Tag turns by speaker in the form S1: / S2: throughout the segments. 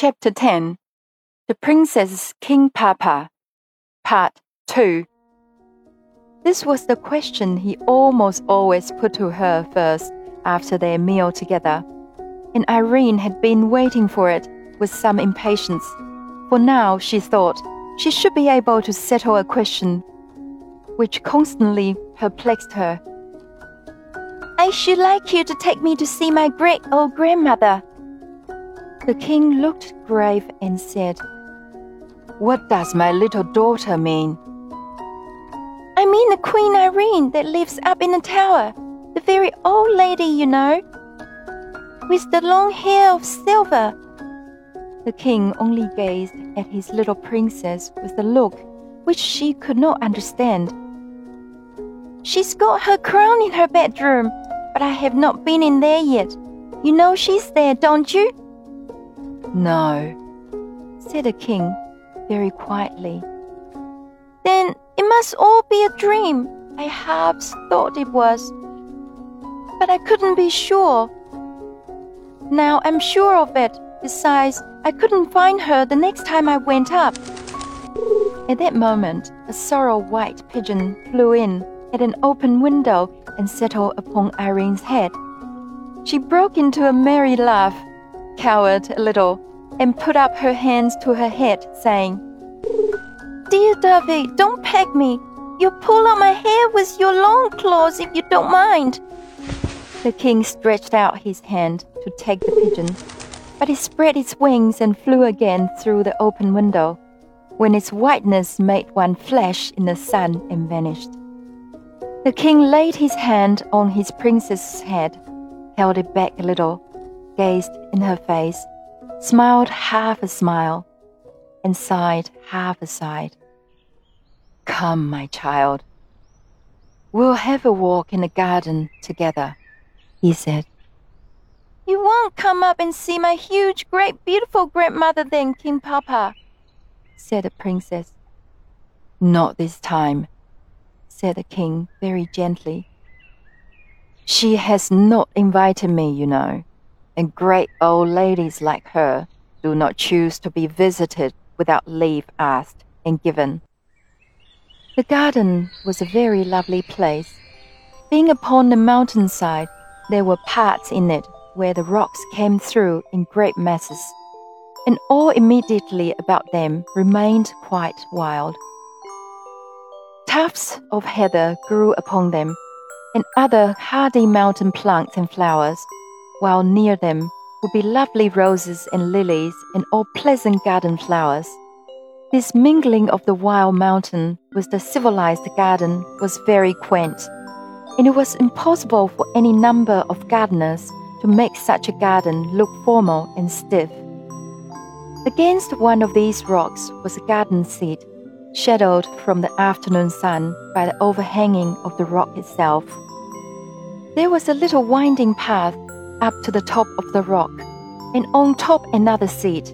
S1: Chapter 10 The Princess King Papa, Part 2 This was the question he almost always put to her first after their meal together, and Irene had been waiting for it with some impatience, for now she thought she should be able to settle a question which constantly perplexed her.
S2: I should like you to take me to see my great old grandmother.
S1: The king looked grave and said, What does my little daughter mean?
S2: I mean the Queen Irene that lives up in the tower, the very old lady, you know, with the long hair of silver.
S1: The king only gazed at his little princess with a look which she could not understand.
S2: She's got her crown in her bedroom, but I have not been in there yet. You know she's there, don't you?
S1: No, said the king very quietly.
S2: Then it must all be a dream. I half thought it was. But I couldn't be sure. Now I'm sure of it. Besides, I couldn't find her the next time I went up.
S1: At that moment, a sorrel white pigeon flew in at an open window and settled upon Irene's head. She broke into a merry laugh, cowered a little, and put up her hands to her head, saying,
S2: Dear David, don't peg me. You pull out my hair with your long claws if you don't mind.
S1: The king stretched out his hand to take the pigeon, but it spread its wings and flew again through the open window, when its whiteness made one flash in the sun and vanished. The king laid his hand on his princess's head, held it back a little, gazed in her face, smiled half a smile, and sighed half a sigh. Come, my child. We'll have a walk in the garden together, he said.
S2: You won't come up and see my huge, great, beautiful grandmother then, King Papa, said the princess.
S1: Not this time, said the king very gently. She has not invited me, you know, and great old ladies like her do not choose to be visited without leave asked and given. The garden was a very lovely place. Being upon the mountainside, there were parts in it where the rocks came through in great masses, and all immediately about them remained quite wild. Tufts of heather grew upon them, and other hardy mountain plants and flowers, while near them would be lovely roses and lilies and all pleasant garden flowers. This mingling of the wild mountain with the civilized garden was very quaint, and it was impossible for any number of gardeners to make such a garden look formal and stiff. Against one of these rocks was a garden seat shadowed from the afternoon sun by the overhanging of the rock itself. There was a little winding path up to the top of the rock, and on top another seat,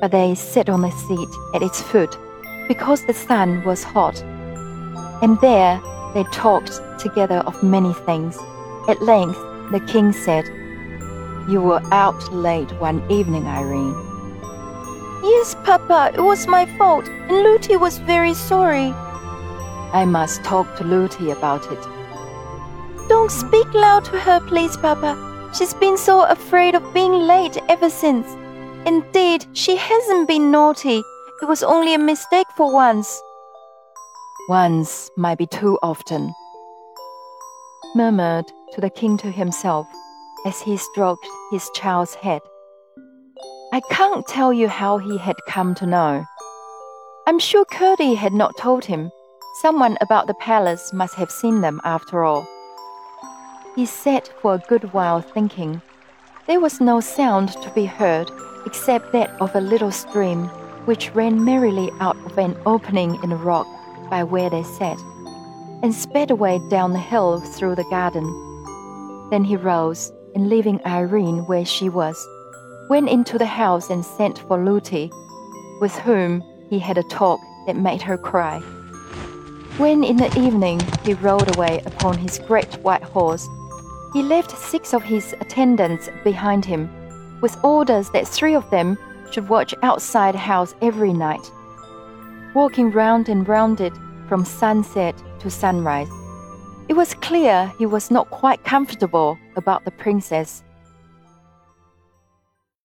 S1: but they sat on the seat at its foot because the sun was hot. And there they talked together of many things. At length, the king said, You were out late one evening, Irene.
S2: Yes, Papa, it was my fault, and Lootie was very sorry.
S1: I must talk to Lootie about it.
S2: Don't speak loud to her, please, Papa. She's been so afraid of being late ever since. Indeed, she hasn't been naughty. It was only a mistake for once.
S1: Once might be too often, murmured to the king to himself as he stroked his child's head. I can't tell you how he had come to know. I'm sure Curdie had not told him. Someone about the palace must have seen them after all. He sat for a good while thinking. There was no sound to be heard except that of a little stream which ran merrily out of an opening in the rock by where they sat, and sped away down the hill through the garden. Then he rose, and leaving Irene where she was, went into the house and sent for Lootie, with whom he had a talk that made her cry. When in the evening he rode away upon his great white horse, he left six of his attendants behind him, with orders that three of them should watch outside the house every night, walking round and round it from sunset to sunrise. It was clear he was not quite comfortable about the princess